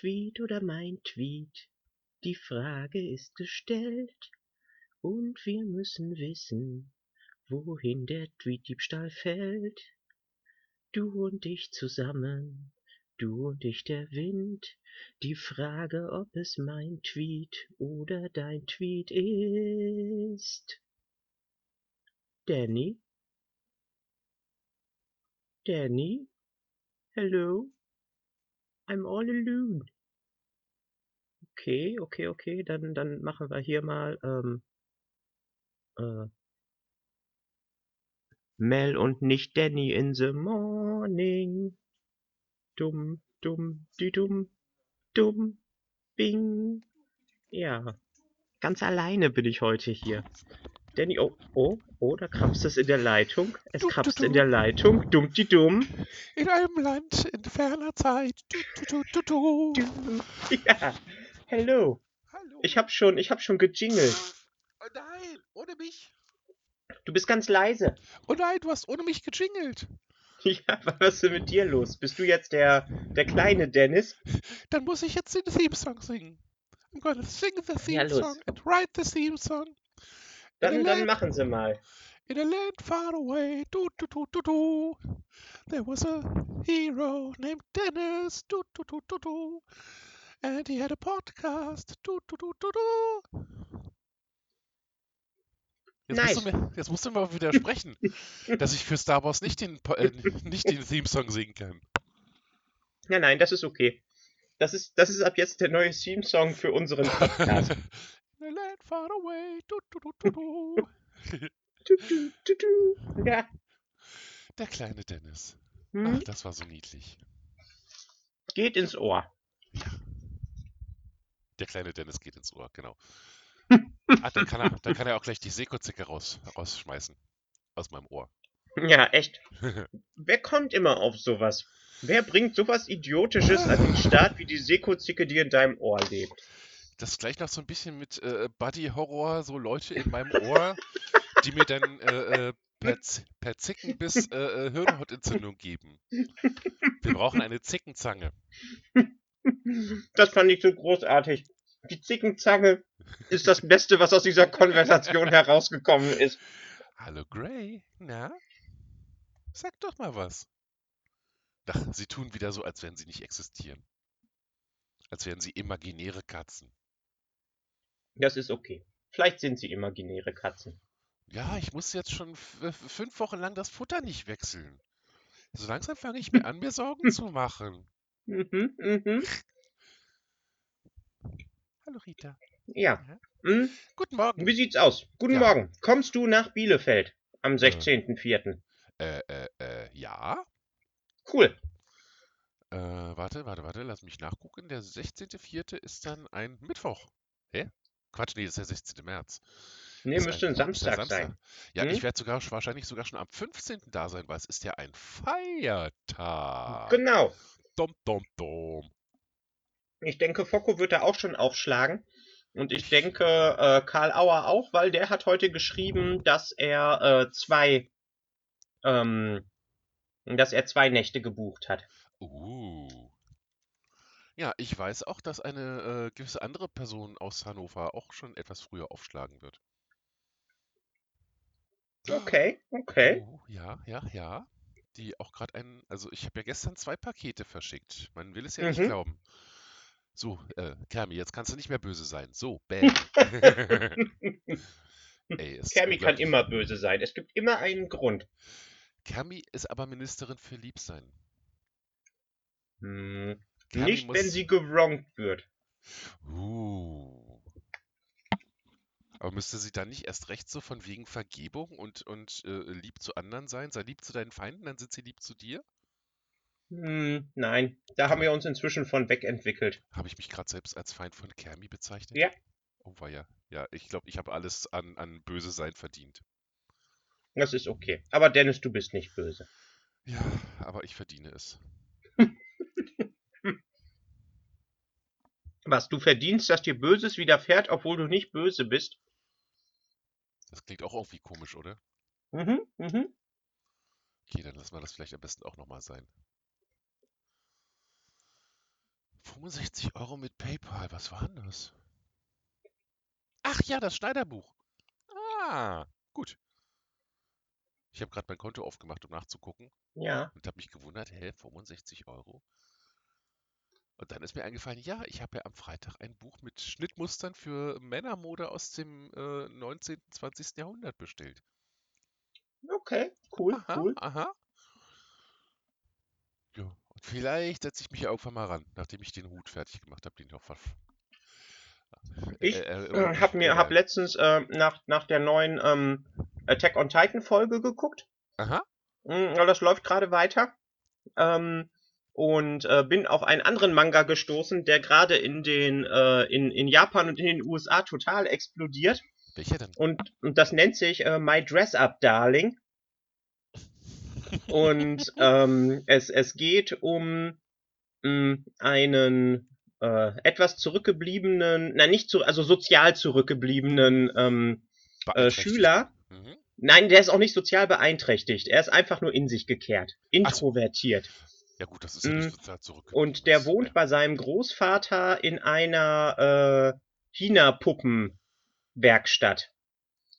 Tweet oder mein Tweet? Die Frage ist gestellt und wir müssen wissen, wohin der Tweetdiebstahl fällt. Du und ich zusammen, du und ich der Wind. Die Frage, ob es mein Tweet oder dein Tweet ist. Danny? Danny? Hello? I'm all alone. Okay, okay, okay, dann, dann machen wir hier mal, ähm, äh, Mel und nicht Danny in the morning. Dumm, dumm, die dumm, dumm, bing. Ja, ganz alleine bin ich heute hier. Danny, oh, oh, oh, da krapst es in der Leitung. Es Dumm, krapst du, in der Leitung. Dumm, die dumm. In einem Land in ferner Zeit. Du, du, du, du, du. Ja, hello. Hallo. Ich hab schon, ich hab schon gejingelt. Oh nein, ohne mich. Du bist ganz leise. Oh nein, du hast ohne mich gejingelt. Ja, was ist denn mit dir los? Bist du jetzt der, der kleine Dennis? Dann muss ich jetzt den Theme-Song singen. I'm gonna sing the Ja, theme song and write the theme song. Dann, In a dann land- machen sie mal. In a land far away, do do do do do, there was a hero named Dennis, do do do do do, and he had a podcast, do do do do do. Jetzt, musst du mir, jetzt musst du mir mal widersprechen, dass ich für Star Wars nicht den, äh, nicht den Theme-Song singen kann. Ja, nein, das ist okay. Das ist, das ist ab jetzt der neue Theme-Song für unseren Podcast. A land far away, do do do do do. Du, du, du, du. Ja. Der kleine Dennis. Ach, Hm? das war so niedlich. Geht ins Ohr. Der kleine Dennis geht ins Ohr, genau. Ah, dann kann er, dann kann er auch gleich die Sekozicke raus, rausschmeißen. Aus meinem Ohr. Ja, echt. Wer kommt immer auf sowas? Wer bringt sowas Idiotisches an den Start wie die Sekozicke, die in deinem Ohr lebt? Das gleich noch so ein bisschen mit äh, Buddy-Horror, so Leute in meinem Ohr, die mir dann äh, äh, per, per Zickenbiss äh, äh, Hirnhautentzündung geben. Wir brauchen eine Zickenzange. Das fand ich so großartig. Die Zickenzange ist das Beste, was aus dieser Konversation herausgekommen ist. Hallo Gray, na? Sag doch mal was. Ach, sie tun wieder so, als wären sie nicht existieren. Als wären sie imaginäre Katzen. Das ist okay. Vielleicht sind sie imaginäre Katzen. Ja, ich muss jetzt schon f- fünf Wochen lang das Futter nicht wechseln. So langsam fange ich mir an, mir Sorgen zu machen. Mhm, mhm. Hallo Rita. Ja. Hm? Guten Morgen. Wie sieht's aus? Guten Ja. Morgen. Kommst du nach Bielefeld am 16.04.? Äh, äh, äh, ja. Cool. Äh, warte, warte, warte, lass mich nachgucken. Der 16.04. ist dann ein Mittwoch. Hä? Quatsch, nee, das ist der 16. März. Nee, Ist müsste ein ist der Samstag sein. Ja, Hm? ich werde sogar wahrscheinlich sogar schon am 15. da sein, weil es ist ja ein Feiertag. Genau. Dom, dom, dom. Ich denke, Focko wird da auch schon aufschlagen. Und ich denke, äh, Karl Auer auch, weil der hat heute geschrieben, dass er äh, zwei, ähm, dass er zwei Nächte gebucht hat. Uh. Ja, ich weiß auch, dass eine äh, gewisse andere Person aus Hannover auch schon etwas früher aufschlagen wird. Okay, okay. Oh, ja, ja, ja. Die auch gerade einen, also ich habe ja gestern zwei Pakete verschickt. Man will es ja nicht Mhm. glauben. So, äh, Kermi, jetzt kannst du nicht mehr böse sein. So, bam. Ey, ist Kermi kann unglaublich. immer böse sein. Es gibt immer einen Grund. Kermi ist aber Ministerin für Liebsein. Hm, Kermi nicht, muss, wenn sie gewrongt wird. Uh. Aber müsste sie dann nicht erst recht so von wegen Vergebung und, und äh, lieb zu anderen sein? Sei lieb zu deinen Feinden, dann sind sie lieb zu dir? Hm, nein, da haben wir uns inzwischen von wegentwickelt. Habe ich mich gerade selbst als Feind von Kermi bezeichnet? Ja. Oh weia. Ja, ich glaube, ich habe alles an, an böse sein verdient. Das ist okay. Aber Dennis, du bist nicht böse. Ja, aber ich verdiene es. Was, du verdienst, dass dir Böses widerfährt, obwohl du nicht böse bist? Das klingt auch irgendwie komisch, oder? Mhm, mhm. Okay, dann lassen wir das vielleicht am besten auch nochmal sein. 65 Euro mit PayPal, was war denn das? Ach ja, das Schneiderbuch. Ah, gut. Ich habe gerade mein Konto aufgemacht, um nachzugucken Ja. und habe mich gewundert, hä, 65 Euro? Und dann ist mir eingefallen, ja, ich habe ja am Freitag ein Buch mit Schnittmustern für Männermode aus dem äh, 19., 20. Jahrhundert bestellt. Okay, cool, Aha, cool. aha. Ja, und vielleicht setze ich mich ja irgendwann mal ran, nachdem ich den Hut fertig gemacht habe, den ich auch ver... Ich Äh, äh, äh, ich- hab mir hab letztens äh, nach, nach der neuen ähm, Attack on Titan Folge geguckt. Aha, Mm, Das läuft gerade weiter. Ähm, und äh, bin auf einen anderen Manga gestoßen, der gerade in den äh, in, in Japan und in den USA total explodiert. welcher denn? Und, und das nennt sich äh, My Dress Up Darling. Und ähm, es, es geht um mh, einen äh, etwas zurückgebliebenen, na nicht zu, also sozial zurückgebliebenen ähm, äh. Schüler. Mhm. Nein, der ist auch nicht sozial beeinträchtigt. Er ist einfach nur in sich gekehrt, introvertiert. Ja gut, das ist ja nicht sozial zurück. Und der wohnt bei seinem Großvater in einer äh, China-Puppen-Werkstatt.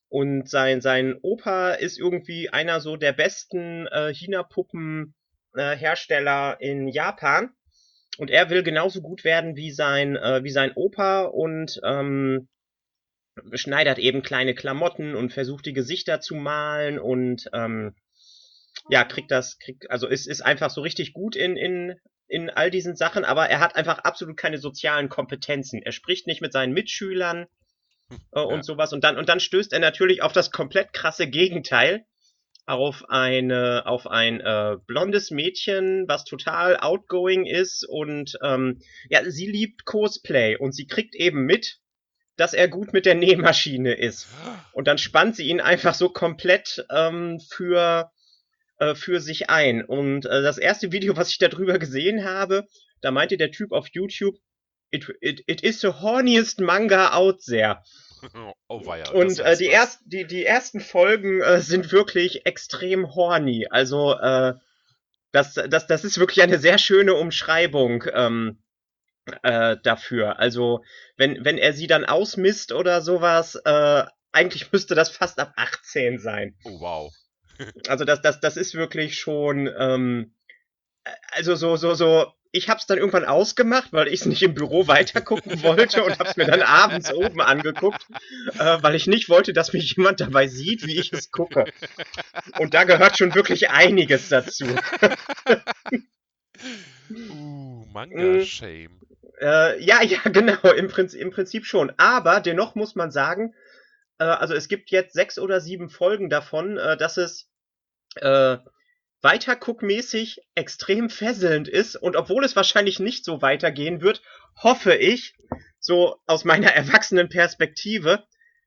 Und sein, sein Opa ist irgendwie einer so der besten äh, China-Puppen-Hersteller in Japan. Und er will genauso gut werden wie sein, äh, wie sein Opa und ähm, schneidert eben kleine Klamotten und versucht die Gesichter zu malen und ähm, ja, kriegt das, kriegt, also ist, ist einfach so richtig gut in, in, in all diesen Sachen, aber er hat einfach absolut keine sozialen Kompetenzen. Er spricht nicht mit seinen Mitschülern äh, und Ja. sowas. Und dann, und dann stößt er natürlich auf das komplett krasse Gegenteil. Auf eine, auf ein äh, blondes Mädchen, was total outgoing ist und ähm, ja, sie liebt Cosplay und sie kriegt eben mit, dass er gut mit der Nähmaschine ist. Und dann spannt sie ihn einfach so komplett ähm, für, äh, für sich ein. Und äh, das erste Video, was ich darüber gesehen habe, da meinte der Typ auf YouTube, it, it, it is the horniest manga out there. oh weia. Und äh, die, erst, die, die ersten Folgen äh, sind wirklich extrem horny. Also äh, das, das, das ist wirklich eine sehr schöne Umschreibung ähm, äh, dafür. Also wenn, wenn er sie dann ausmisst oder sowas, äh, eigentlich müsste das fast ab 18 sein. Oh wow. Also das, das, das ist wirklich schon, ähm, äh, also so, so, so, ich hab's dann irgendwann ausgemacht, weil ich es nicht im Büro weitergucken wollte und hab's mir dann abends oben angeguckt, äh, weil ich nicht wollte, dass mich jemand dabei sieht, wie ich es gucke. Und da gehört schon wirklich einiges dazu. Uh. Manga-Shame. Äh, ja, ja, genau, im Prinzip, im Prinzip schon. Aber dennoch muss man sagen, äh, also es gibt jetzt sechs oder sieben Folgen davon, äh, dass es äh, weiterguckmäßig extrem fesselnd ist. Und obwohl es wahrscheinlich nicht so weitergehen wird, hoffe ich, so aus meiner erwachsenen Perspektive,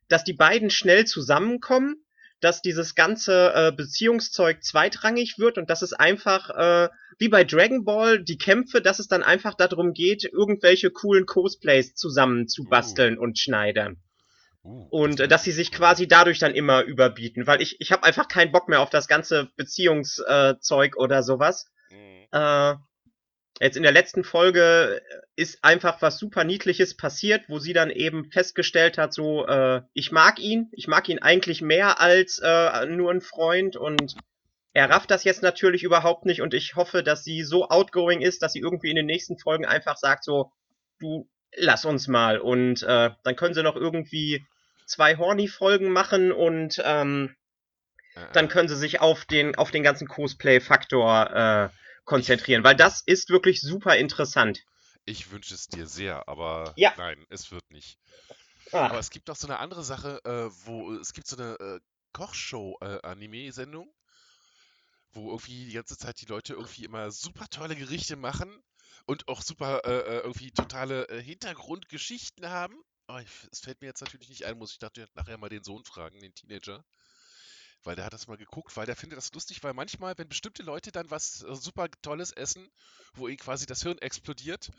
dass die beiden schnell zusammenkommen, dass dieses ganze äh, Beziehungszeug zweitrangig wird und dass es einfach, äh, wie bei Dragon Ball, die Kämpfe, dass es dann einfach darum geht, irgendwelche coolen Cosplays zusammen zu basteln und schneidern. Uh, Und äh, dass sie sich quasi dadurch dann immer überbieten, weil ich, ich habe einfach keinen Bock mehr auf das ganze Beziehungszeug äh, oder sowas. Mhm. Äh, jetzt in der letzten Folge ist einfach was super Niedliches passiert, wo sie dann eben festgestellt hat, so, äh, ich mag ihn, ich mag ihn eigentlich mehr als äh, nur ein Freund und er rafft das jetzt natürlich überhaupt nicht und ich hoffe, dass sie so outgoing ist, dass sie irgendwie in den nächsten Folgen einfach sagt, so, du, lass uns mal und äh, dann können sie noch irgendwie zwei Horny-Folgen machen und ähm, Äh, dann können sie sich auf den, auf den ganzen Cosplay-Faktor äh, konzentrieren, weil das ist wirklich super interessant. Ich wünsche es dir sehr, aber Ja. nein, es wird nicht. Aber Ah, es gibt noch so eine andere Sache, äh, wo es gibt so eine äh, Kochshow-Anime-Sendung, wo irgendwie die ganze Zeit die Leute irgendwie immer super tolle Gerichte machen und auch super äh, äh, irgendwie totale äh, Hintergrundgeschichten haben. Ich, es fällt mir jetzt natürlich nicht ein, muss ich dachte nachher mal den Sohn fragen, den Teenager. Weil der hat das mal geguckt, weil der findet das lustig, weil manchmal, wenn bestimmte Leute dann was äh, super Tolles essen, wo ihnen quasi das Hirn explodiert,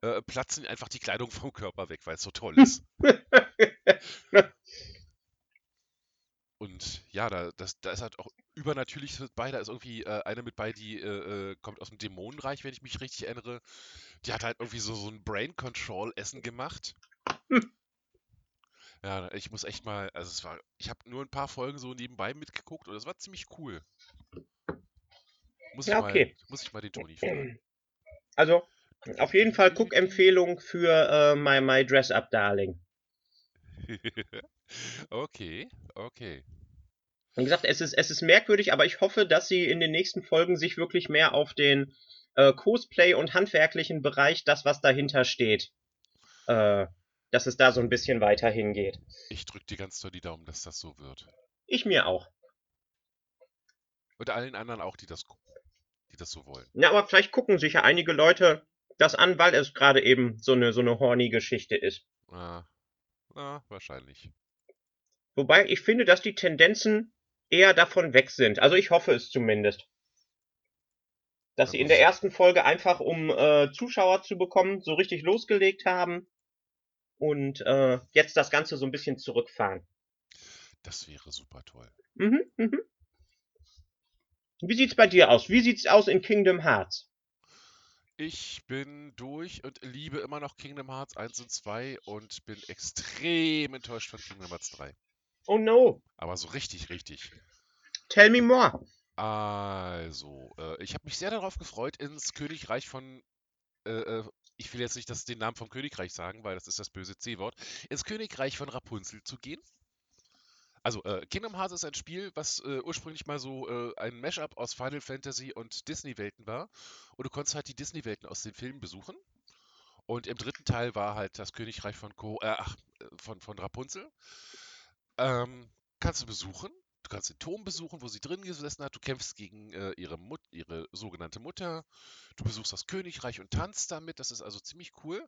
äh, platzen einfach die Kleidung vom Körper weg, weil es so toll ist. Und ja, da, das, da ist halt auch übernatürlich mit bei. Da ist irgendwie äh, eine mit bei, die äh, äh, kommt aus dem Dämonenreich, wenn ich mich richtig erinnere. Die hat halt irgendwie so, so ein Brain Control Essen gemacht. Ja, ich muss echt mal, also es war, ich habe nur ein paar Folgen so nebenbei mitgeguckt und es war ziemlich cool. Muss ich, Ja, okay. mal, muss ich mal den Toni fragen. Also, auf jeden Fall Guckempfehlung für äh, My, My Dress Up Darling. okay, okay. Wie gesagt, es ist, es ist merkwürdig, aber ich hoffe, dass sie in den nächsten Folgen sich wirklich mehr auf den äh, Cosplay und handwerklichen Bereich, das, was dahinter steht, äh, dass es da so ein bisschen weiter hingeht. Ich drücke dir ganz doll die Daumen, dass das so wird. Ich mir auch. Und allen anderen auch, die das, die das so wollen. Ja, aber vielleicht gucken sich ja einige Leute das an, weil es gerade eben so eine, so eine horny Geschichte ist. Ah, ah, wahrscheinlich. Wobei ich finde, dass die Tendenzen eher davon weg sind. Also ich hoffe es zumindest. Dass Ja, sie in der ersten Folge einfach, um äh, Zuschauer zu bekommen, so richtig losgelegt haben und äh, jetzt das Ganze so ein bisschen zurückfahren. Das wäre super toll. Mhm, mhm. Wie sieht's bei dir aus? Wie sieht's aus in Kingdom Hearts? Ich bin durch und liebe immer noch Kingdom Hearts 1 und 2 und bin extrem enttäuscht von Kingdom Hearts 3. Oh no, Aber so richtig, richtig. tell me more. Also, äh, ich habe mich sehr darauf gefreut, ins Königreich von, äh, äh, ich will jetzt nicht das, den Namen vom Königreich sagen, weil das ist das böse C-Wort, ins Königreich von Rapunzel zu gehen. Also, äh, Kingdom Hearts ist ein Spiel, was äh, ursprünglich mal so äh, ein Mashup aus Final Fantasy und Disney-Welten war. Und du konntest halt die Disney-Welten aus den Filmen besuchen. Und im dritten Teil war halt das Königreich von, Ko äh, äh, von, von Rapunzel. Ähm, kannst du besuchen. Du kannst den Turm besuchen, wo sie drin gesessen hat. Du kämpfst gegen äh, ihre, Mut ihre sogenannte Mutter. Du besuchst das Königreich und tanzt damit. Das ist also ziemlich cool.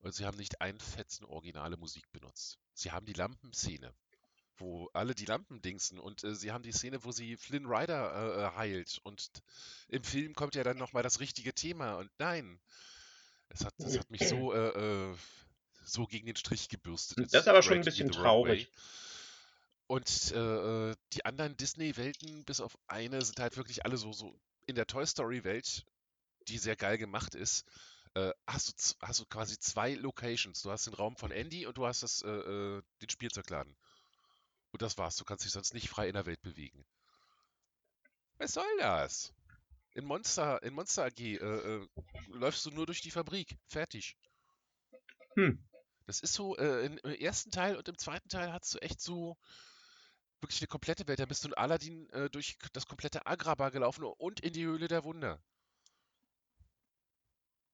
Und sie haben nicht ein Fetzen originale Musik benutzt. Sie haben die Lampenszene, wo alle die Lampen dingsen. Und äh, sie haben die Szene, wo sie Flynn Rider äh, äh, heilt. Und im Film kommt ja dann nochmal das richtige Thema. Und nein, es hat, das hat mich so, äh, äh, so gegen den Strich gebürstet. Das ist aber schon ein bisschen traurig. way. Und äh, äh, die anderen Disney-Welten, bis auf eine, sind halt wirklich alle so, so in der Toy Story-Welt, die sehr geil gemacht ist. Äh, hast, du, hast du quasi zwei Locations. Du hast den Raum von Andy und du hast das, äh, äh, den Spielzeugladen. Und das war's. Du kannst dich sonst nicht frei in der Welt bewegen. Was soll das? In Monster, in Monster AG äh, äh, läufst du nur durch die Fabrik. Fertig. Hm. Das ist so, äh, im ersten Teil und im zweiten Teil hast du echt so wirklich eine komplette Welt. Da bist du in Aladdin äh, durch das komplette Agrabah gelaufen und in die Höhle der Wunder.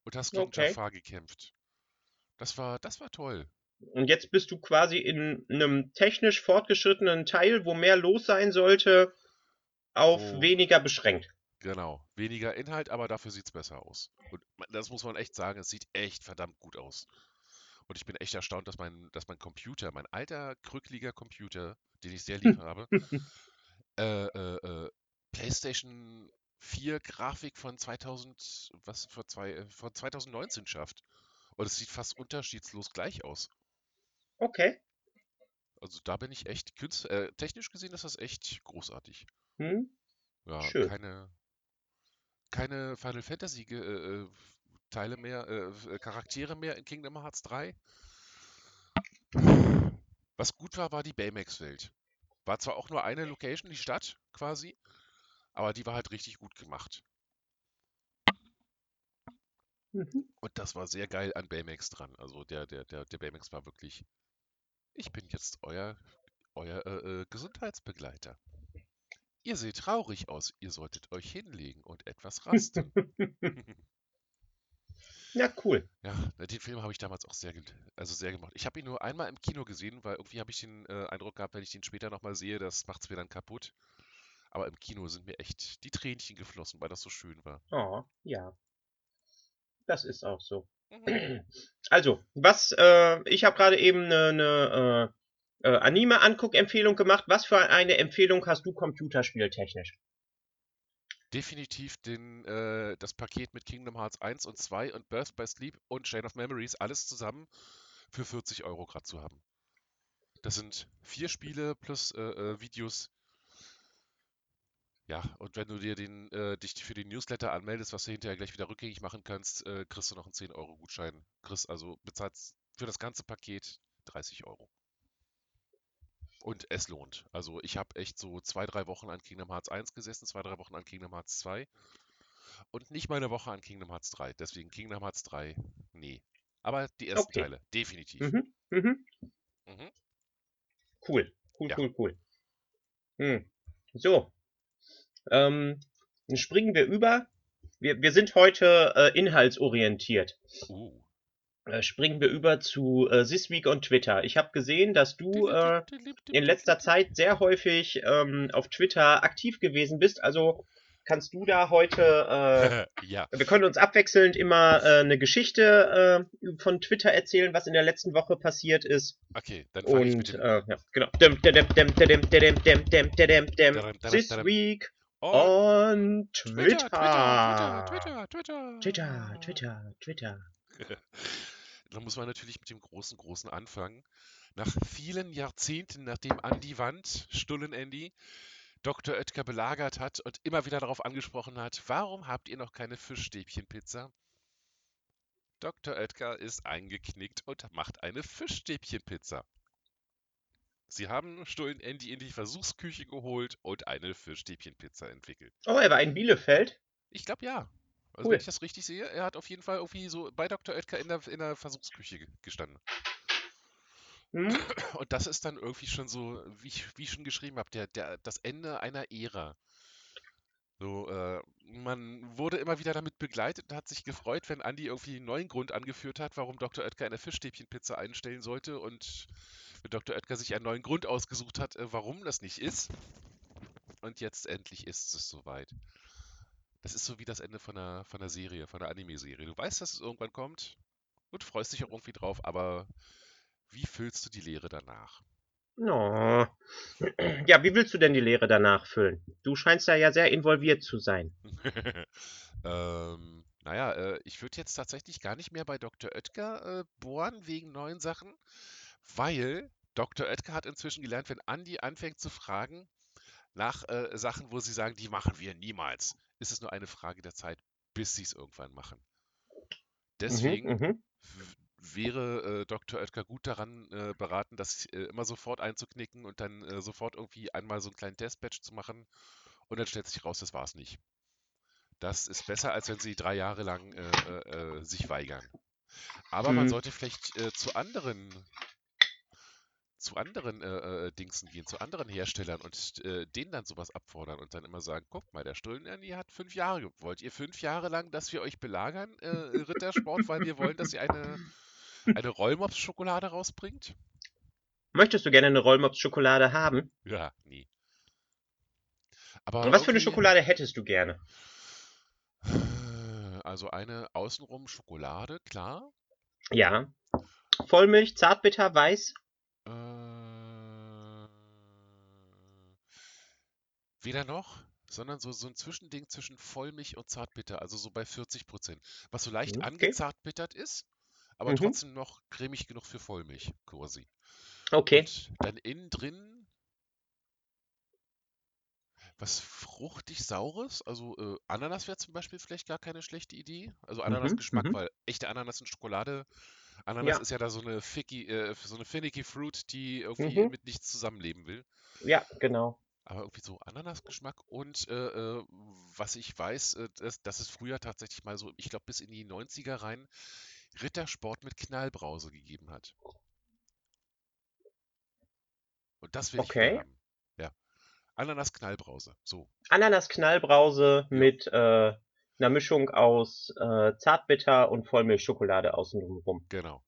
Und hast gegen Okay. Jafar gekämpft. Das war, das war toll. Und jetzt bist du quasi in einem technisch fortgeschrittenen Teil, wo mehr los sein sollte, auf Wo- weniger beschränkt. Genau. Weniger Inhalt, aber dafür sieht es besser aus. Und das muss man echt sagen, es sieht echt verdammt gut aus. Und ich bin echt erstaunt, dass mein, dass mein Computer, mein alter, krückliger Computer, den ich sehr lieb habe, äh, äh, äh, PlayStation 4 Grafik von 2000, was vor zwei, äh, von 2019 schafft. Und es sieht fast unterschiedslos gleich aus. Okay. Also da bin ich echt äh, technisch gesehen ist das echt großartig. Hm. Ja, Schön. keine, keine Final Fantasy äh, äh, Teile mehr, äh, äh, Charaktere mehr in Kingdom Hearts 3. Was gut war, war die Baymax-Welt. War zwar auch nur eine Location, die Stadt quasi, aber die war halt richtig gut gemacht. Mhm. Und das war sehr geil an Baymax dran. Also der, der, der, der Baymax war wirklich. Ich bin jetzt euer, euer äh, äh, Gesundheitsbegleiter. Ihr seht traurig aus. Ihr solltet euch hinlegen und etwas rasten. Ja, cool. Ja, na, den Film habe ich damals auch sehr, also sehr gemacht. Ich habe ihn nur einmal im Kino gesehen, weil irgendwie habe ich den äh, Eindruck gehabt, wenn ich den später nochmal sehe, das macht es mir dann kaputt. Aber im Kino sind mir echt die Tränchen geflossen, weil das so schön war. Oh, ja. Das ist auch so. Mhm. Also, was, äh, ich habe gerade eben eine ne, äh, äh, Anime-Anguck-Empfehlung gemacht. Was für eine Empfehlung hast du computerspieltechnisch? Definitiv den, äh, das Paket mit Kingdom Hearts 1 und 2 und Birth by Sleep und Chain of Memories, alles zusammen für 40 Euro gerade zu haben. Das sind vier Spiele plus äh, äh, Videos. Ja, und wenn du dir den, äh, dich für den Newsletter anmeldest, was du hinterher gleich wieder rückgängig machen kannst, äh, kriegst du noch einen 10-Euro-Gutschein. Kriegst also bezahlst für das ganze Paket 30 Euro. Und es lohnt. Also ich habe echt so zwei, drei Wochen an Kingdom Hearts 1 gesessen, zwei, drei Wochen an Kingdom Hearts 2 und nicht mal eine Woche an Kingdom Hearts 3. Deswegen Kingdom Hearts 3, nee. Aber die ersten Okay. Teile, definitiv. Mhm. Mhm. Mhm. Cool. Cool, Ja. cool, cool. Hm. So. Ähm, dann springen wir über. Wir, wir sind heute äh, inhaltsorientiert. Uh springen wir über zu äh, This Week on Twitter. Ich habe gesehen, dass du äh, in letzter Zeit sehr häufig ähm, auf Twitter aktiv gewesen bist. Also kannst du da heute. Äh, ja. Wir können uns abwechselnd immer äh, eine Geschichte von Twitter erzählen, was in der letzten Woche passiert ist. Okay, dann fange ich mit dem äh, ja, genau. This Week on Twitter. Twitter, Twitter, Twitter, Twitter, Twitter. Twitter. Da muss man natürlich mit dem großen, großen anfangen. Nach vielen Jahrzehnten, nachdem an die Wand, Stullen Andy, Dr. Oetker belagert hat und immer wieder darauf angesprochen hat, warum habt ihr noch keine Fischstäbchenpizza? Dr. Oetker ist eingeknickt und macht eine Fischstäbchenpizza. Sie haben Stullen Andy in die Versuchsküche geholt und eine Fischstäbchenpizza entwickelt. Oh, er war in Bielefeld. Ich glaube ja. Also Cool. wenn ich das richtig sehe, er hat auf jeden Fall irgendwie so bei Dr. Oetker in der, in der Versuchsküche ge- gestanden. Hm? Und das ist dann irgendwie schon so, wie ich, wie ich schon geschrieben habe, der, der, das Ende einer Ära. So, äh, man wurde immer wieder damit begleitet und hat sich gefreut, wenn Andi irgendwie einen neuen Grund angeführt hat, warum Dr. Oetker eine Fischstäbchenpizza einstellen sollte und wenn Dr. Oetker sich einen neuen Grund ausgesucht hat, äh, warum das nicht ist. Und jetzt endlich ist es soweit. Das ist so wie das Ende von einer, von einer Serie, von einer Anime-Serie. Du weißt, dass es irgendwann kommt und freust dich auch irgendwie drauf, aber wie füllst du die Leere danach? No. Ja, wie willst du denn die Lehre danach füllen? Du scheinst da ja sehr involviert zu sein. ähm, naja, äh, ich würde jetzt tatsächlich gar nicht mehr bei Dr. Oetker äh, bohren wegen neuen Sachen, weil Dr. Oetker hat inzwischen gelernt, wenn Andi anfängt zu fragen nach äh, Sachen, wo sie sagen, die machen wir niemals, ist es nur eine Frage der Zeit, bis sie es irgendwann machen. Deswegen Mhm, mhm. w- wäre äh, Dr. Oetker gut daran äh, beraten, das äh, immer sofort einzuknicken und dann äh, sofort irgendwie einmal so einen kleinen Testbatch zu machen und dann stellt sich raus, das war es nicht. Das ist besser, als wenn sie drei Jahre lang äh, äh, sich weigern. Aber man Hm. sollte vielleicht zu anderen zu anderen äh, äh, Dingsen gehen, zu anderen Herstellern und äh, denen dann sowas abfordern und dann immer sagen, guck mal, der Stullen-Ernie hat fünf Jahre. Wollt ihr fünf Jahre lang, dass wir euch belagern, äh, Rittersport, weil wir wollen, dass ihr eine, eine Rollmops-Schokolade rausbringt? Möchtest du gerne eine Rollmops-Schokolade haben? Ja, nie. Aber Und was für eine Schokolade hättest du gerne? Also eine außenrum Schokolade, klar. Ja. Vollmilch, Zartbitter, Weiß? Weder noch, sondern so, so ein Zwischending zwischen Vollmilch und Zartbitter, also so bei 40 Prozent. Was so leicht Okay. angezartbittert ist, aber Mhm. trotzdem noch cremig genug für Vollmilch, quasi. Okay. Und dann innen drin was fruchtig Saures, also äh, Ananas wäre zum Beispiel vielleicht gar keine schlechte Idee. Also Ananasgeschmack, mhm. weil echte Ananas in Schokolade, Ananas Ja. ist ja da so eine ficky, äh, so eine finicky Fruit, die irgendwie Mhm. mit nichts zusammenleben will. Ja, genau. Aber irgendwie so Ananasgeschmack und äh, äh, was ich weiß, äh, dass, dass es früher tatsächlich mal so, ich glaube bis in die 90er rein, Rittersport mit Knallbrause gegeben hat. Und das will ich Okay. wieder haben. Ja. Ananas-Knallbrause. So. Ananas-Knallbrause Ja. mit äh, einer Mischung aus äh, Zartbitter und Vollmilchschokolade außen rum. Genau.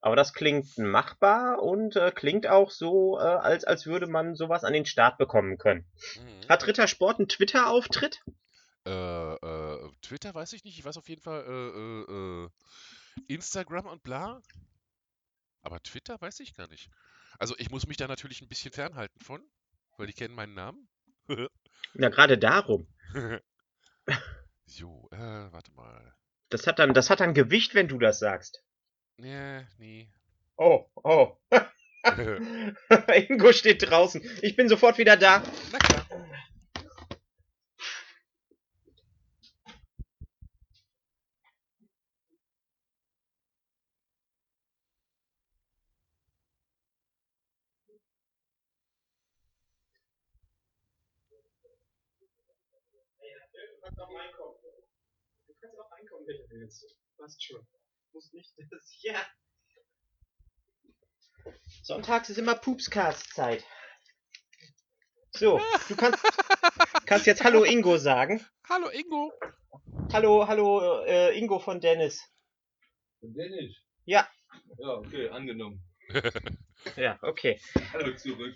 Aber das klingt machbar und äh, klingt auch so, äh, als, als würde man sowas an den Start bekommen können. Mhm. Hat Rittersport einen Twitter-Auftritt? Äh, äh, Twitter weiß ich nicht. Ich weiß auf jeden Fall äh, äh, äh, Instagram und bla. Aber Twitter weiß ich gar nicht. Also ich muss mich da natürlich ein bisschen fernhalten von, weil die kennen meinen Namen. Ja, gerade darum. jo, äh, warte mal. Das hat dann, das hat dann Gewicht, wenn du das sagst. Nee, nie. Oh, oh. Ingo steht draußen. Ich bin sofort wieder da. Na klar. Du kannst auch reinkommen, wenn du willst. Passt schon. Muss nicht das. Ja. Sonntags ist immer Pupscast-Zeit. So, du kannst, kannst jetzt Hallo Ingo sagen. Hallo Ingo. Hallo, hallo äh, Ingo von Dennis. Und Dennis? Ja. Ja, okay, angenommen. Ja, okay. Hallo zurück.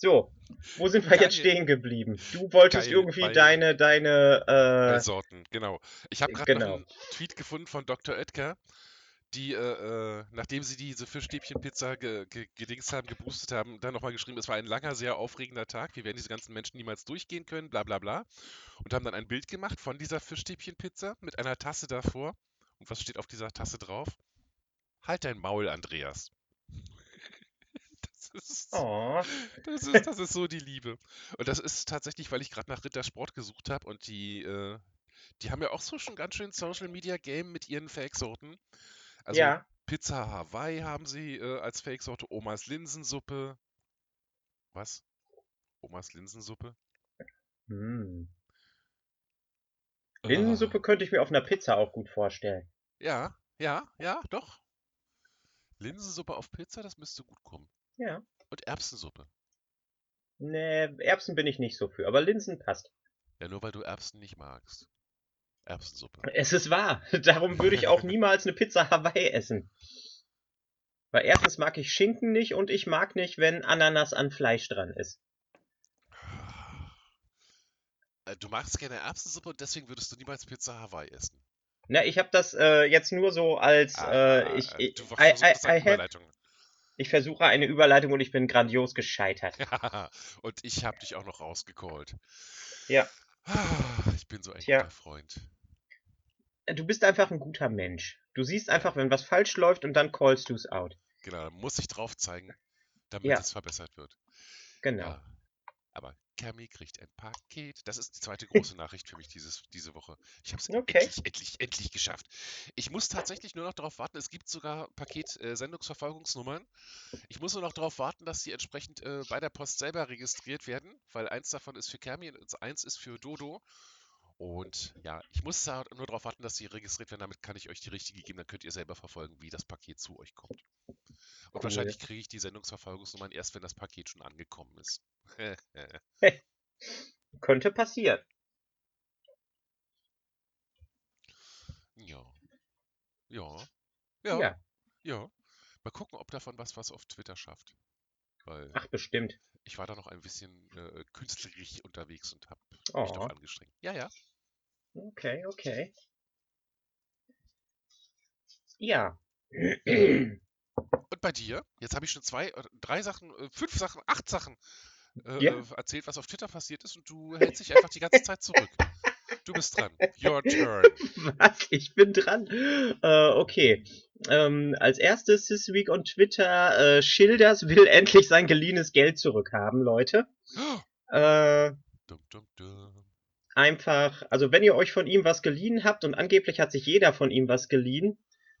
So, wo sind wir Geil. jetzt stehen geblieben? Du wolltest Geil, irgendwie deine, deine, Bei äh, Sorten, genau. Ich habe gerade genau. einen Tweet gefunden von Dr. Oetker, die, äh, äh, nachdem sie diese Fischstäbchenpizza ge ge gedingst haben, geboostet haben, dann nochmal geschrieben, es war ein langer, sehr aufregender Tag, wir werden diese ganzen Menschen niemals durchgehen können, bla bla bla. Und haben dann ein Bild gemacht von dieser Fischstäbchenpizza mit einer Tasse davor. Und was steht auf dieser Tasse drauf? Halt dein Maul, Andreas. Das ist, oh, das ist, das ist so die Liebe. Und das ist tatsächlich, weil ich gerade nach Rittersport gesucht habe und die, äh, die haben ja auch so schon ganz schön Social Media Game mit ihren Fake-Sorten. Also ja, Pizza Hawaii haben sie äh, als Fake-Sorte, Omas Linsensuppe. Was? Omas Linsensuppe? hm. Ah. Linsensuppe könnte ich mir auf einer Pizza auch gut vorstellen. Ja, ja, ja, doch. Linsensuppe auf Pizza, das müsste gut kommen. Ja. Und Erbsensuppe. Nee, Erbsen bin ich nicht so für, aber Linsen passt. Ja, nur weil du Erbsen nicht magst. Erbsensuppe. Es ist wahr. Darum würde ich auch niemals eine Pizza Hawaii essen. Weil erstens mag ich Schinken nicht und ich mag nicht, wenn Ananas an Fleisch dran ist. Äh, Du magst gerne Erbsensuppe und deswegen würdest du niemals Pizza Hawaii essen. Na, ich habe das äh, jetzt nur so als äh, Ah, ich, ich, du I, I, I have. Ich versuche eine Überleitung und ich bin grandios gescheitert. Ja, und ich habe dich auch noch rausgecallt. Ja. Ah, Ich bin so ein Tja. guter Freund. Du bist einfach ein guter Mensch. Du siehst einfach, wenn was falsch läuft und dann callst du es out. Genau, da muss ich drauf zeigen, damit Ja. es verbessert wird. Genau. Ja. Aber Cami kriegt ein Paket. Das ist die zweite große Nachricht für mich dieses, diese Woche. Ich habe es Okay. endlich, endlich, endlich geschafft. Ich muss tatsächlich nur noch darauf warten. Es gibt sogar Paket-Sendungsverfolgungsnummern. Ich muss nur noch darauf warten, dass die entsprechend äh, bei der Post selber registriert werden, weil eins davon ist für Cami und eins ist für Dodo. Und ja, ich muss da nur darauf warten, dass sie registriert werden. Damit kann ich euch die richtige geben. Dann könnt ihr selber verfolgen, wie das Paket zu euch kommt. Und Cool. wahrscheinlich kriege ich die Sendungsverfolgungsnummern erst, wenn das Paket schon angekommen ist. Könnte passieren. Ja. Ja. Ja. Ja. Ja. Mal gucken, ob davon was was auf Twitter schafft. Weil Ach, bestimmt. ich war da noch ein bisschen äh, künstlerisch unterwegs und habe mich Oh. doch angestrengt. Ja, ja. Okay, okay. Ja. Und bei dir? Jetzt habe ich schon zwei, äh, drei Sachen, äh, fünf Sachen, acht Sachen äh, Ja. äh, erzählt, was auf Twitter passiert ist und du hältst dich einfach die ganze Zeit zurück. Du bist dran. Your turn. Was? Ich bin dran. Äh, okay. Ähm, als erstes this week on Twitter, äh, Schilders will endlich sein geliehenes Geld zurückhaben, Leute. Äh, Dum, dum, dum. einfach, also wenn ihr euch von ihm was geliehen habt und angeblich hat sich jeder von ihm was geliehen,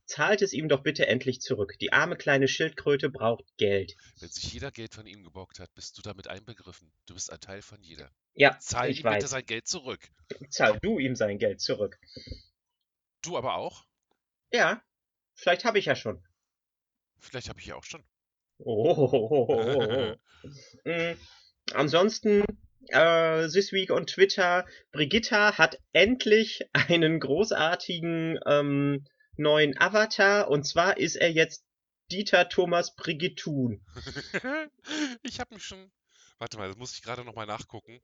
zahlt es ihm doch bitte endlich zurück. Die arme kleine Schildkröte braucht Geld. Wenn sich jeder Geld von ihm gebockt hat, bist du damit einbegriffen. Du bist ein Teil von jeder. Ja, Zahl ich ihm bitte weiß. sein Geld zurück. Zahl du ihm sein Geld zurück. Du aber auch? Ja, vielleicht habe ich ja schon. Vielleicht habe ich ja auch schon. Oh. Mm, Ansonsten, äh, this week on Twitter, Brigitta hat endlich einen großartigen ähm, neuen Avatar und zwar ist er jetzt Dieter Thomas Brigittun. ich habe mich schon. Warte mal, das muss ich gerade nochmal nachgucken.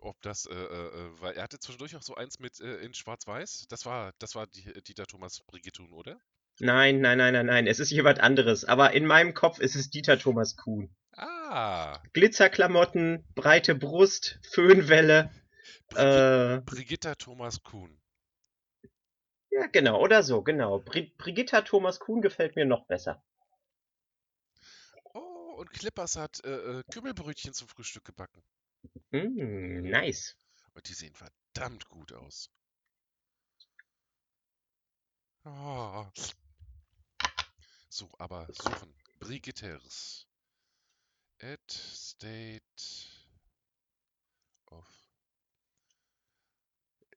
Ob das, äh, äh, äh, weil er hatte zwischendurch auch so eins mit äh, in Schwarz-Weiß. Das war, das war die, Dieter Thomas Brigittun, oder? Nein, nein, nein, nein, nein, es ist jemand anderes, aber in meinem Kopf ist es Dieter Thomas Kuhn. Ah, Glitzerklamotten, breite Brust, Föhnwelle, Brigi äh, Brigitta Thomas Kuhn. Ja genau, oder so, genau. Bri Brigitta Thomas Kuhn gefällt mir noch besser. Oh, und Clippers hat äh, äh, Kümmelbrötchen zum Frühstück gebacken. Mm, nice. Und die sehen verdammt gut aus. Oh. So, aber suchen. Brigitters. at state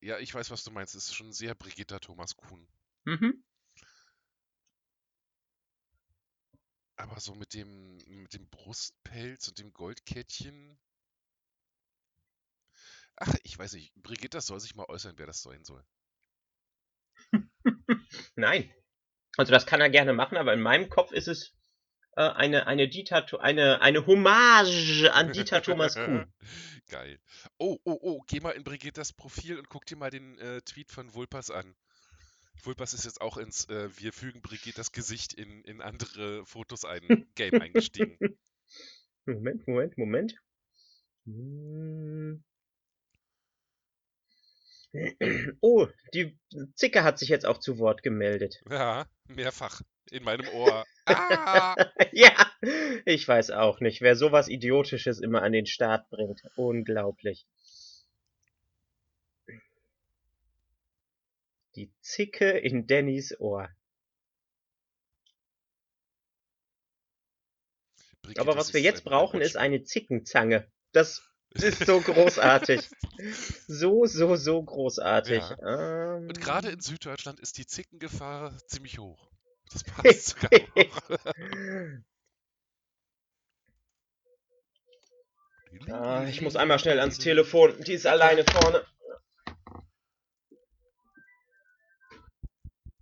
Ja, ich weiß, was du meinst. Es ist schon sehr Brigitta Thomas Kuhn. Mhm. Aber so mit dem, mit dem Brustpelz und dem Goldkettchen. Ach, ich weiß nicht. Brigitta soll sich mal äußern, wer das sein soll. Nein. Also das kann er gerne machen, aber in meinem Kopf ist es äh, eine, eine, Dieter, eine, eine Hommage an Dieter Thomas Kuhn. Geil. Oh, oh, oh, geh mal in Brigittas Profil und guck dir mal den äh, Tweet von Vulpas an. Vulpas ist jetzt auch ins äh, Wir fügen Brigittas Gesicht in, in andere Fotos ein Game eingestiegen. Moment, Moment, Moment. Hm. Oh, die Zicke hat sich jetzt auch zu Wort gemeldet. Ja, mehrfach in meinem Ohr. Ah! Ja, ich weiß auch nicht, wer sowas Idiotisches immer an den Start bringt. Unglaublich. Die Zicke in Dannys Ohr. Brigitte, Aber was wir jetzt brauchen, ist eine Zickenzange. Das ist so großartig. So, so, so großartig. Ähm, Und gerade in Süddeutschland ist die Zickengefahr ziemlich hoch. Das passt sogar Ah, ich muss einmal schnell ans Telefon. Die ist alleine vorne.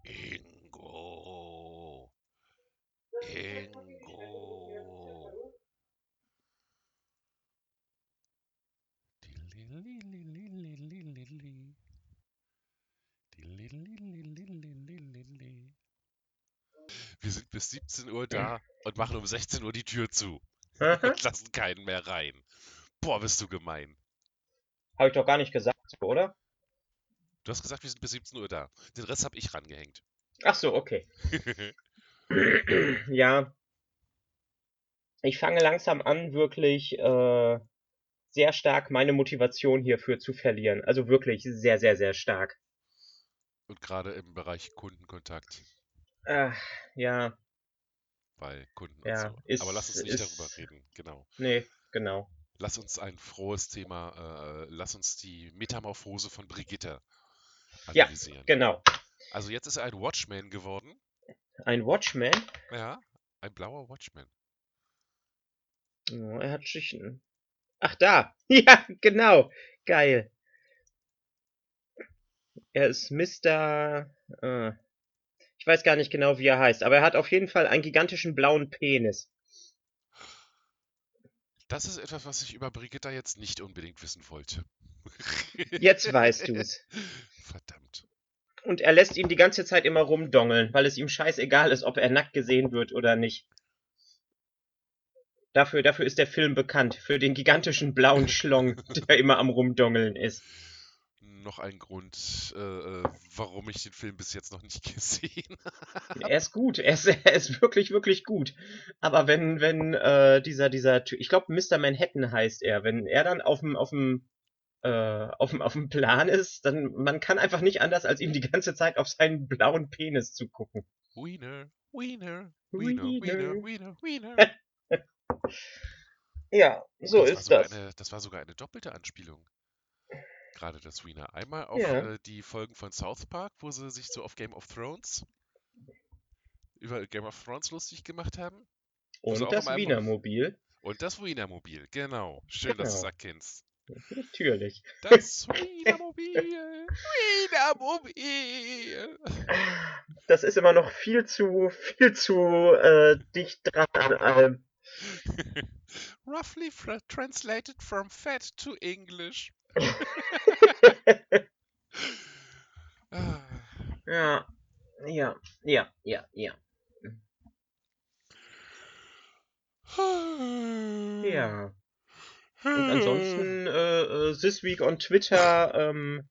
Ingo. Ingo. Wir sind bis 17 Uhr da und machen um 16 Uhr die Tür zu und lassen keinen mehr rein. Boah, bist du gemein. Habe ich doch gar nicht gesagt, oder? Du hast gesagt, wir sind bis 17 Uhr da. Den Rest habe ich rangehängt. Ach so, okay. Ja. Ich fange langsam an, wirklich äh, sehr stark meine Motivation hierfür zu verlieren. Also wirklich sehr, sehr, sehr stark. Und gerade im Bereich Kundenkontakt Äh, ja, bei Kunden Ja, und so. ist- Aber lass uns nicht ist- darüber reden. Genau. nee, genau. Lass uns ein frohes Thema, äh, lass uns die Metamorphose von Brigitte Ja, analysieren. Genau. Also jetzt ist er ein Watchman geworden. Ein Watchman. Ja, ein blauer Watchman. Oh, er hat Schichten. Ach, da. Ja, genau. Geil. Er ist Mr. Äh, ich weiß gar nicht genau, wie er heißt, aber er hat auf jeden Fall einen gigantischen blauen Penis. Das ist etwas, was ich über Brigitta jetzt nicht unbedingt wissen wollte. Jetzt weißt du's. Verdammt. Und er lässt ihn die ganze Zeit immer rumdongeln, weil es ihm scheißegal ist, ob er nackt gesehen wird oder nicht. Dafür, dafür ist der Film bekannt, für den gigantischen blauen Schlong, der immer am Rumdongeln ist. Noch ein Grund, äh, äh, warum ich den Film bis jetzt noch nicht gesehen habe. Er ist gut, er ist, er ist wirklich, wirklich gut. Aber wenn, wenn äh, dieser, dieser, ich glaube Mr. Manhattan heißt er, wenn er dann auf dem, auf dem, äh, auf dem, auf dem Plan ist, dann, man kann einfach nicht anders, als ihm die ganze Zeit auf seinen blauen Penis zu gucken. Wiener, Wiener, Wiener, Wiener, Wiener. Ja, so das ist das. Eine, das war sogar eine doppelte Anspielung. Gerade das Wiener. Einmal auf Ja. äh, die Folgen von South Park, wo sie sich so auf Game of Thrones über Game of Thrones lustig gemacht haben. Und das Wiener Mobil. Und das Wiener Mobil, genau. Schön, dass du es Genau. erkennst. Natürlich. Das Wiener Mobil. Wiener Mobil. Das ist immer noch viel zu, viel zu äh, dicht dran an allem. Roughly translated from fat to English. Ah. Ja, ja, ja, ja, ja. Ja. Und ansonsten, äh, äh, This Week on Twitter ähm,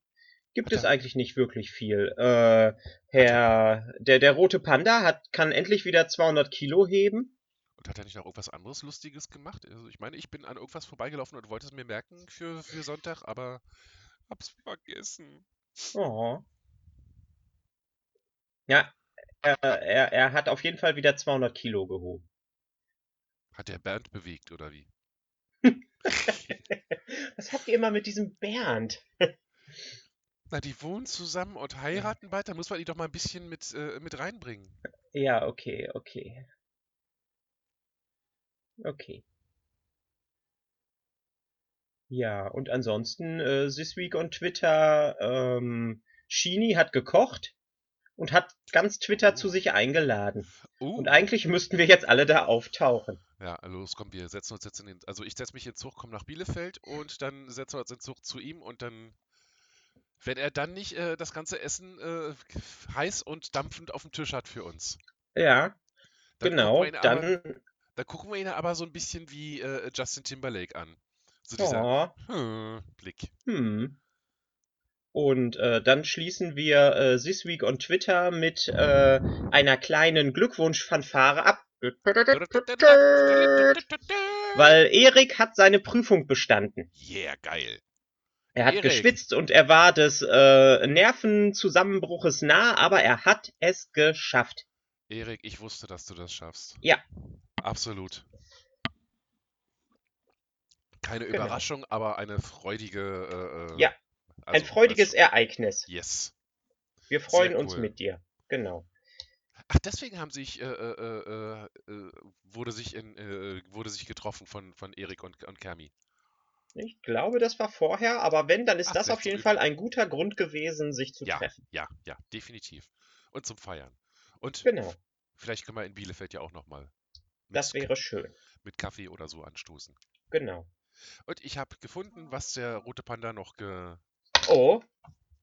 gibt es eigentlich nicht wirklich viel. Äh, Herr, der, der rote Panda hat, kann endlich wieder 200 Kilo heben. Und hat er nicht noch irgendwas anderes Lustiges gemacht? Also ich meine, ich bin an irgendwas vorbeigelaufen und wollte es mir merken für, für Sonntag, aber hab's vergessen. Oh. Ja, er, er, er hat auf jeden Fall wieder 200 Kilo gehoben. Hat der Bernd bewegt, oder wie? Was habt ihr immer mit diesem Bernd? Na, die wohnen zusammen und heiraten bald, da muss man die doch mal ein bisschen mit, äh, mit reinbringen. Ja, okay, okay. Okay. Ja, und ansonsten, äh, this week on Twitter, ähm, Shini hat gekocht und hat ganz Twitter zu Oh. sich eingeladen. Und Uh, eigentlich müssten wir jetzt alle da auftauchen. ja, los, komm, wir setzen uns jetzt in den, also ich setze mich in Zug, komm nach Bielefeld und dann setzen wir uns in den Zug zu ihm und dann, wenn er dann nicht äh, das ganze Essen äh, heiß und dampfend auf dem Tisch hat für uns, Ja, dann genau, dann, dann gucken wir ihn aber so ein bisschen wie äh, Justin Timberlake an. So dieser oh, hm, Blick. hm. Und äh, dann schließen wir äh, This Week on Twitter mit äh, einer kleinen Glückwunschfanfare ab. Weil Erik hat seine Prüfung bestanden. Yeah, geil. Er hat Erik. geschwitzt und er war des äh, Nervenzusammenbruches nah, aber er hat es geschafft. Erik, ich wusste, dass du das schaffst. Ja. Absolut. Keine Genau. Überraschung, aber eine freudige. Äh, äh, Ja, Ein also, freudiges weißt Ereignis. Yes. Wir freuen Sehr uns cool. mit dir. Genau. Ach, deswegen haben sich, äh, äh, äh, äh, wurde sich in, äh, wurde sich getroffen von, von Erik und, und Kermi. Ich glaube, das war vorher, aber wenn, dann ist Ach, das auf jeden Fall ein guter Grund gewesen, sich zu Ja, treffen. ja, ja, definitiv. Und zum Feiern. Und Genau, vielleicht können wir in Bielefeld ja auch nochmal das wäre schön. mit Kaffee oder so anstoßen. Genau. Und ich habe gefunden, was der rote Panda noch ge, Oh,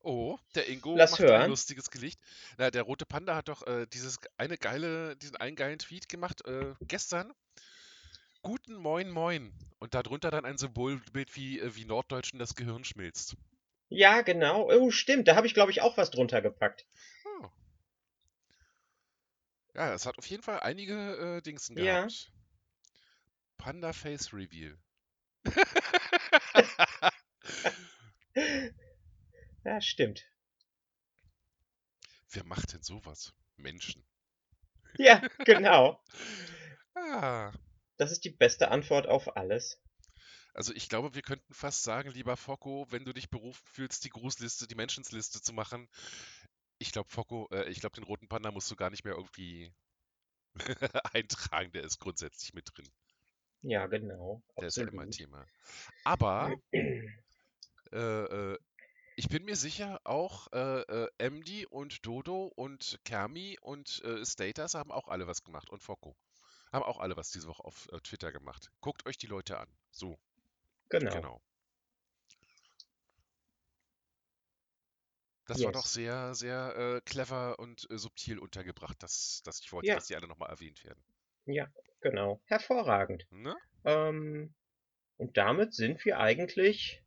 Oh, der Ingo Lass macht ein hören. lustiges Gelicht. Na, der rote Panda hat doch äh, dieses eine geile, diesen einen geilen Tweet gemacht äh, gestern. Guten Moin Moin. Und darunter dann ein Symbolbild wie, äh, wie Norddeutschen das Gehirn schmilzt. ja, genau. Oh, stimmt. Da habe ich, glaube ich, auch was drunter gepackt. Ja, es hat auf jeden Fall einige äh, Dingsen Ja. gehabt. Panda Face Reveal. Ja, stimmt. Wer macht denn sowas? Menschen. Ja, genau. Ah. Das ist die beste Antwort auf alles. Also ich glaube, wir könnten fast sagen, lieber Focko, wenn du dich berufen fühlst, die Grußliste, die Menschensliste zu machen. Ich glaube, Focko, äh, ich glaube, den roten Panda musst du gar nicht mehr irgendwie eintragen, der ist grundsätzlich mit drin. Ja, genau. Der ist ja immer Absolut. Thema. Aber äh, äh, ich bin mir sicher, auch äh, äh, MD und Dodo und Kermi und äh, Status haben auch alle was gemacht und Focko. Haben auch alle was diese Woche auf äh, Twitter gemacht. Guckt euch die Leute an. So, Genau. genau. Das war doch Yes. sehr, sehr äh, clever und äh, subtil untergebracht, dass, dass ich wollte, Ja. dass die alle nochmal erwähnt werden. Ja, genau. Hervorragend. Ne? Ähm, und damit sind wir eigentlich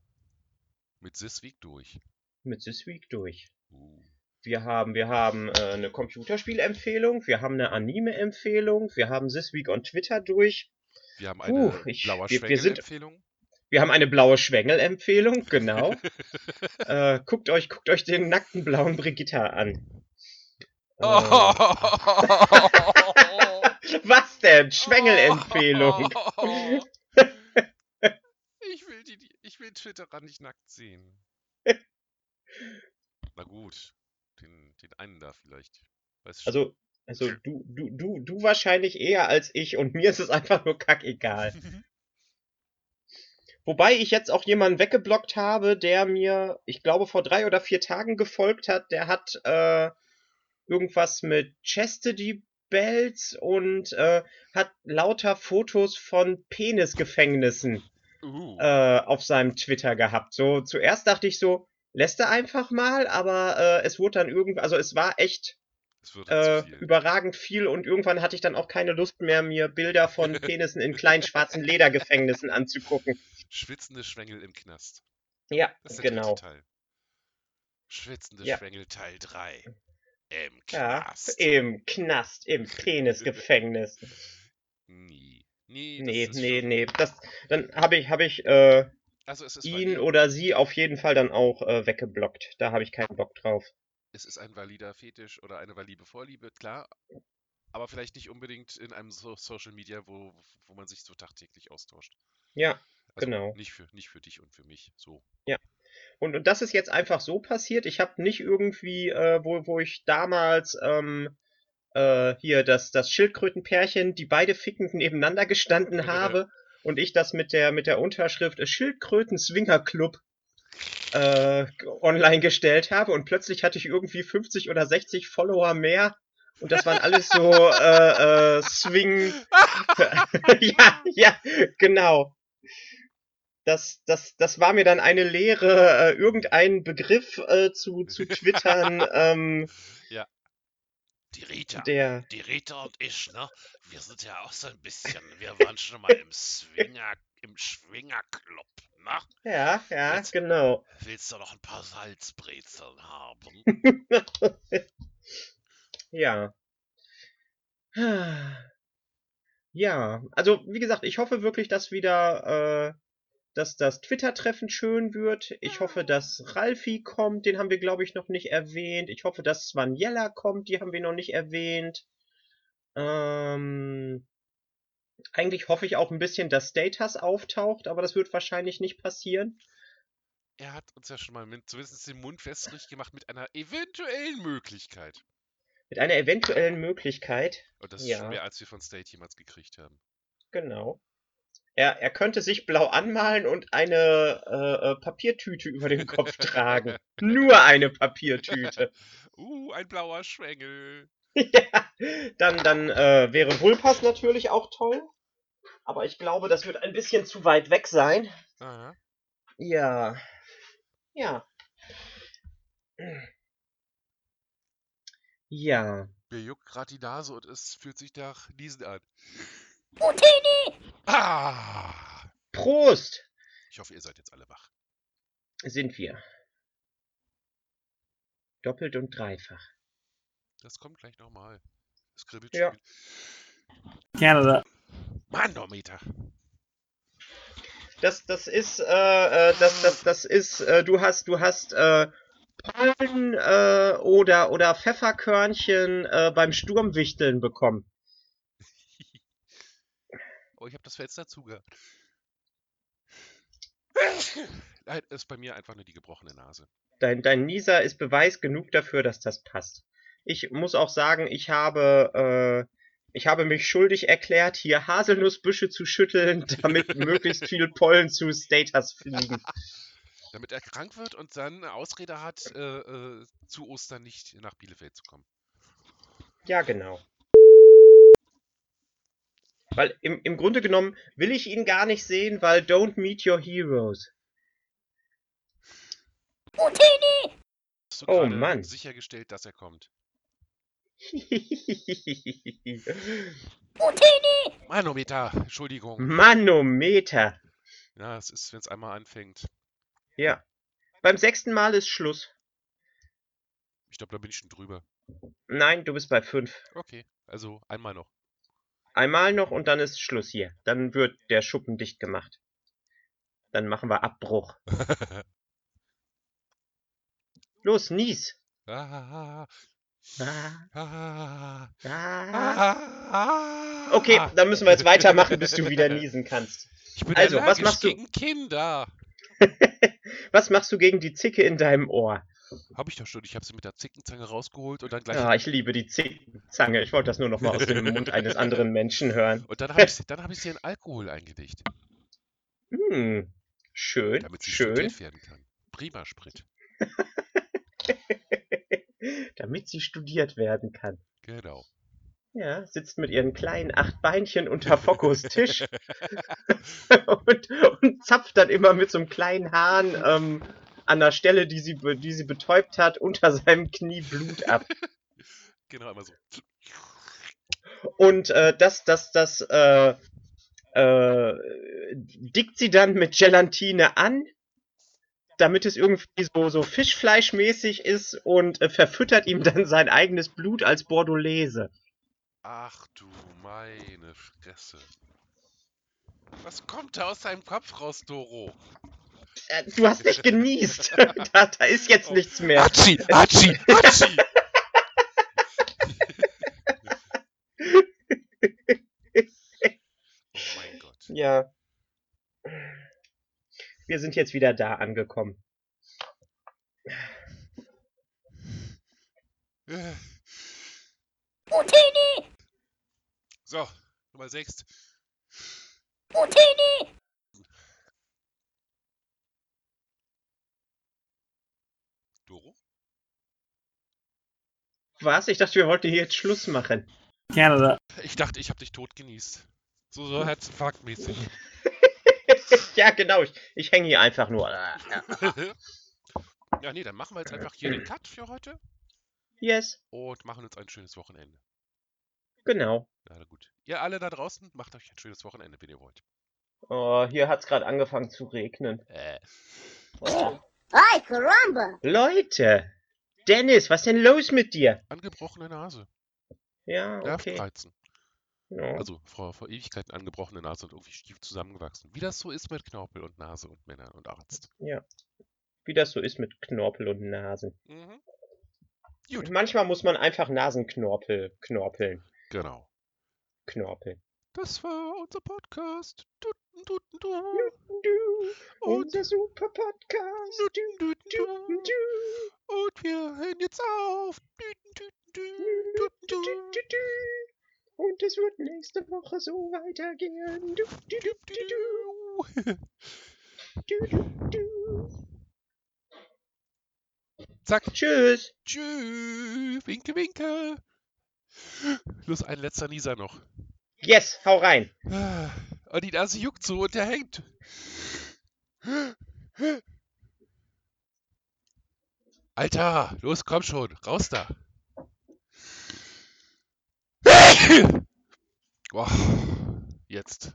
Mit This Week durch. mit This Week durch. Uh. Wir haben, wir haben äh, eine Computerspielempfehlung, wir haben eine Anime-Empfehlung, wir haben This Week on Twitter durch, Wir haben eine ich- blauer wir- wir sind- Schwengel-Empfehlung. Wir haben eine blaue Schwengel-Empfehlung, genau. äh, guckt euch, guckt euch den nackten blauen Brigitta an. Äh, was denn? Schwengel-Empfehlung. Ich will, die, ich will Twitterer nicht nackt sehen. Na gut, den, den einen da vielleicht. Weiß schon. Also, also du, du, du, du wahrscheinlich eher als ich und mir ist es einfach nur kackegal. Wobei ich jetzt auch jemanden weggeblockt habe, der mir, ich glaube, vor drei oder vier Tagen gefolgt hat. Der hat äh, irgendwas mit Chastity Bells und äh, hat lauter Fotos von Penisgefängnissen uh, äh, auf seinem Twitter gehabt. So, zuerst dachte ich so, lässt er einfach mal, aber äh, es wurde dann irgendwie, also es war echt äh, viel. überragend viel und irgendwann hatte ich dann auch keine Lust mehr, mir Bilder von Penissen in kleinen schwarzen Ledergefängnissen anzugucken. Schwitzende Schwengel im Knast. Ja, Das ist genau. Teil. Schwitzende Ja. Schwengel Teil 3. Im Ja, Knast. im Knast, im Penisgefängnis. Nie. Nie. Nee, nee, schon- nee. Das, dann habe ich, habe ich äh, Also ihn oder sie auf jeden Fall dann auch äh, weggeblockt. Da habe ich keinen Bock drauf. es ist ein valider Fetisch oder eine valide Vorliebe, klar. aber vielleicht nicht unbedingt in einem so Social Media, wo, wo man sich so tagtäglich austauscht. Ja, Also Genau. Nicht für, nicht für dich und für mich. So. Und, und das ist jetzt einfach so passiert. Ich habe nicht irgendwie, äh, wo, wo ich damals ähm, äh, hier das, das Schildkrötenpärchen, die beide fickend nebeneinander gestanden habe und ich das mit der, mit der Unterschrift äh, Schildkröten Swinger Club äh, online gestellt habe und plötzlich hatte ich irgendwie 50 oder 60 Follower mehr und das waren alles so äh, äh, Swing. ja, ja, genau. Das, das, das war mir dann eine Lehre, äh, irgendeinen Begriff äh, zu, zu twittern, ähm, Die Rita, der. die Rita und ich, ne? Wir sind ja auch so ein bisschen, wir waren schon mal im Swinger, im Schwingerclub, ne? Ja, ja, Jetzt- genau. Willst du noch ein paar Salzbrezeln haben? Ja. Ja, also wie gesagt, ich hoffe wirklich, dass wieder, äh, dass das Twitter-Treffen schön wird. Ich hoffe, dass Ralfi kommt, den haben wir, glaube ich, noch nicht erwähnt. Ich hoffe, dass Svanjella kommt, die haben wir noch nicht erwähnt. Ähm, eigentlich hoffe ich auch ein bisschen, dass Status auftaucht, aber das wird wahrscheinlich nicht passieren. Er hat uns ja schon mal mit, zumindest den Mund wässrig gemacht mit einer eventuellen Möglichkeit. Mit einer eventuellen Möglichkeit. Und das ist schon Ja. mehr, als wir von State jemals gekriegt haben. Genau. Er, er könnte sich blau anmalen und eine äh, äh, Papiertüte über den Kopf tragen. Nur eine Papiertüte. Uh, ein blauer Schwengel. ja, dann dann äh, wäre Vulpas natürlich auch toll. Aber ich glaube, das wird ein bisschen zu weit weg sein. Aha. Ja. Ja. Ja. Mir juckt gerade die Nase und es fühlt sich nach Niesen an. Putini! Ah! Prost Ich hoffe, ihr seid jetzt alle wach. sind wir. Doppelt und dreifach. Das kommt gleich nochmal. Das kribbelt Ja. Canada. Manometer. Das, das ist, äh, äh, das, das, das ist, äh, du hast, du hast, äh, Pollen, äh, oder, oder Pfefferkörnchen, äh, beim Sturmwichteln bekommen. Oh, ich habe das Fenster zugehört. Nein, ist bei mir einfach nur die gebrochene Nase. Dein, dein Nieser ist Beweis genug dafür, dass das passt. Ich muss auch sagen, ich habe, äh, ich habe mich schuldig erklärt, hier Haselnussbüsche zu schütteln, damit möglichst viel Pollen zu Status fliegen. Damit er krank wird und dann eine Ausrede hat, äh, äh, zu Ostern nicht nach Bielefeld zu kommen. Ja, genau. Weil im, im Grunde genommen will ich ihn gar nicht sehen, weil don't meet your heroes. Putini! Hast du Oh, Mann. sichergestellt, dass er kommt? Putini! Manometer, Entschuldigung. Manometer. Ja, es ist, wenn es einmal anfängt. Ja. Beim sechsten Mal ist Schluss. Ich glaube, da bin ich schon drüber. Nein, du bist bei fünf. Okay, also einmal noch. Einmal noch und dann ist Schluss hier. Dann wird der Schuppen dicht gemacht. Dann machen wir Abbruch. Los, nies. ah, Okay, dann müssen wir jetzt weitermachen, bis du wieder niesen kannst. Ich bin Also, was machst du? gegen Kinder. Was machst du gegen die Zicke in deinem Ohr? Hab ich doch schon. Ich habe sie mit der Zickenzange rausgeholt und dann gleich. Ah, ich liebe die Zickenzange. Ich wollte das nur noch mal aus dem Mund eines anderen Menschen hören. Und dann habe ich, dann hab ich sie in Alkohol eingelegt, Hm, schön, damit sie schön. studiert werden kann. Prima Sprit. Damit sie studiert werden kann. Genau. Ja, sitzt mit ihren kleinen acht Beinchen unter Fokos Tisch und, und zapft dann immer mit so einem kleinen Hahn ähm, an der Stelle, die sie, die sie betäubt hat, unter seinem Knie Blut ab. Genau, immer so. Und äh, das, das, das äh, äh, dickt sie dann mit Gelatine an, damit es irgendwie so, so Fischfleischmäßig ist und äh, verfüttert ihm dann sein eigenes Blut als Bordolaise. Ach du meine Fresse. Was kommt da aus deinem Kopf raus, Doro? Äh, du hast nicht genießt. Da, da ist jetzt oh. nichts mehr. Atschi, Atschi, Atschi. oh mein Gott. Ja. Wir sind jetzt wieder da angekommen. Utini! So, Nummer 6. Utini! Was? Ich dachte, wir wollten hier jetzt Schluss machen. Canada. Ich dachte, ich hab dich tot genießt. So, so Herzinfarktmäßig. ja, genau. Ich, ich hänge hier einfach nur. Ah, ja, nee, dann machen wir jetzt einfach hier den Cut für heute Yes, und machen uns ein schönes Wochenende. genau. Na gut. Ihr alle da draußen, macht euch ein schönes Wochenende, wenn ihr wollt. Oh, hier hat's gerade angefangen zu regnen. Äh. Oh. Caramba! Leute! Dennis, was denn los mit dir? Angebrochene Nase. Ja, okay. Nervenreizen. Ja. Also vor, vor Ewigkeiten angebrochene Nase und irgendwie schief zusammengewachsen. Wie das so ist mit Knorpel und Nase und Männern und Arzt. Wie das so ist mit Knorpel und Nasen. Mhm. Gut. Manchmal muss man einfach Nasenknorpel knorpeln. Genau. Knorpeln. Das war unser Podcast. Tuten, tuten, du. Du, Und unser super Podcast. tuten, Du, du. du, Und wir hören jetzt auf. Und es wird nächste Woche so weitergehen. Zack. Tschüss. Tschüss. Winke, winke. Los, ein letzter Nieser noch. Yes, hau rein. Ah, Und die Nase juckt so und der hängt. Alter, los, komm schon, raus da. Boah, jetzt.